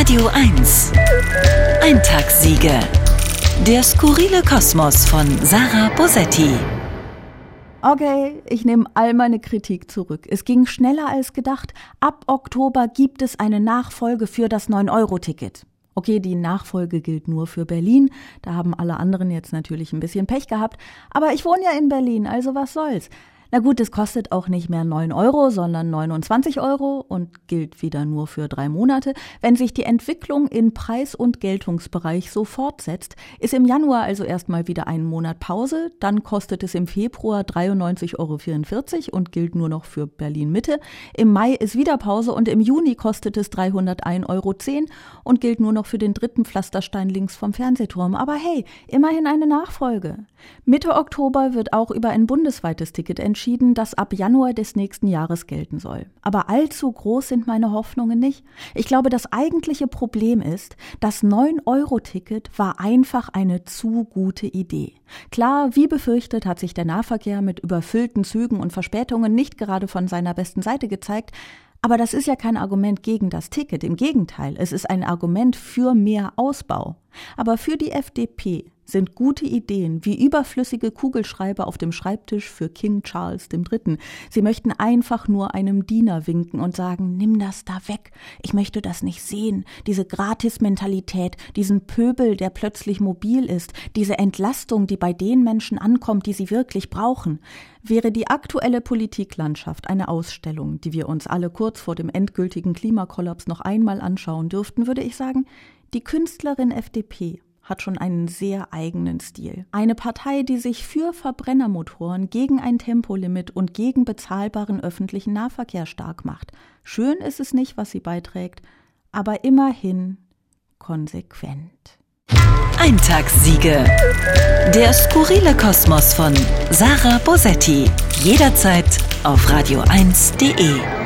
Radio 1. Eintagssiege. Der skurrile Kosmos von Sarah Bosetti. Okay, ich nehme all meine Kritik zurück. Es ging schneller als gedacht. Ab Oktober gibt es eine Nachfolge für das 9-Euro-Ticket. Okay, die Nachfolge gilt nur für Berlin. Da haben alle anderen jetzt natürlich ein bisschen Pech gehabt. Aber ich wohne ja in Berlin, also was soll's. Na gut, es kostet auch nicht mehr 9 Euro, sondern 29 Euro und gilt wieder nur für drei Monate. Wenn sich die Entwicklung in Preis- und Geltungsbereich so fortsetzt, ist im Januar also erstmal wieder ein Monat Pause, dann kostet es im Februar 93,44 Euro und gilt nur noch für Berlin Mitte. Im Mai ist wieder Pause und im Juni kostet es 301,10 Euro und gilt nur noch für den dritten Pflasterstein links vom Fernsehturm. Aber hey, immerhin eine Nachfolge. Mitte Oktober wird auch über ein bundesweites Ticket entschieden entschieden, das ab Januar des nächsten Jahres gelten soll. Aber allzu groß sind meine Hoffnungen nicht. Ich glaube, das eigentliche Problem ist, das 9-Euro-Ticket war einfach eine zu gute Idee. Klar, wie befürchtet hat sich der Nahverkehr mit überfüllten Zügen und Verspätungen nicht gerade von seiner besten Seite gezeigt, aber das ist ja kein Argument gegen das Ticket. Im Gegenteil, es ist ein Argument für mehr Ausbau. Aber für die FDP sind gute Ideen wie überflüssige Kugelschreiber auf dem Schreibtisch für King Charles III. Sie möchten einfach nur einem Diener winken und sagen, nimm das da weg. Ich möchte das nicht sehen. Diese Gratis-Mentalität, diesen Pöbel, der plötzlich mobil ist, diese Entlastung, die bei den Menschen ankommt, die sie wirklich brauchen. Wäre die aktuelle Politiklandschaft eine Ausstellung, die wir uns alle kurz vor dem endgültigen Klimakollaps noch einmal anschauen dürften, würde ich sagen, die Künstlerin FDP hat schon einen sehr eigenen Stil. Eine Partei, die sich für Verbrennermotoren gegen ein Tempolimit und gegen bezahlbaren öffentlichen Nahverkehr stark macht. Schön ist es nicht, was sie beiträgt, aber immerhin konsequent. Eintagssiege. Der skurrile Kosmos von Sarah Bosetti. Jederzeit auf radio1.de.